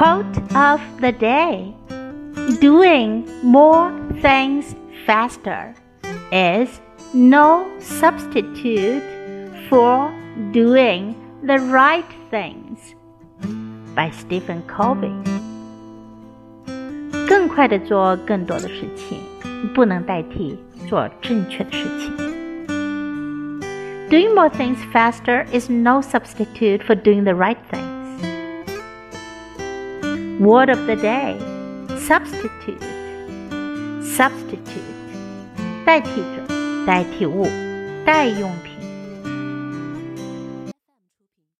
Quote of the day Doing more things faster is no substitute for doing the right things. By Stephen Covey. 更快的做更多的事情，不能代替做正确的事情。Doing more things faster is no substitute for doing the right things. Word of the day substitute substitute 代替者、代替物、代用品。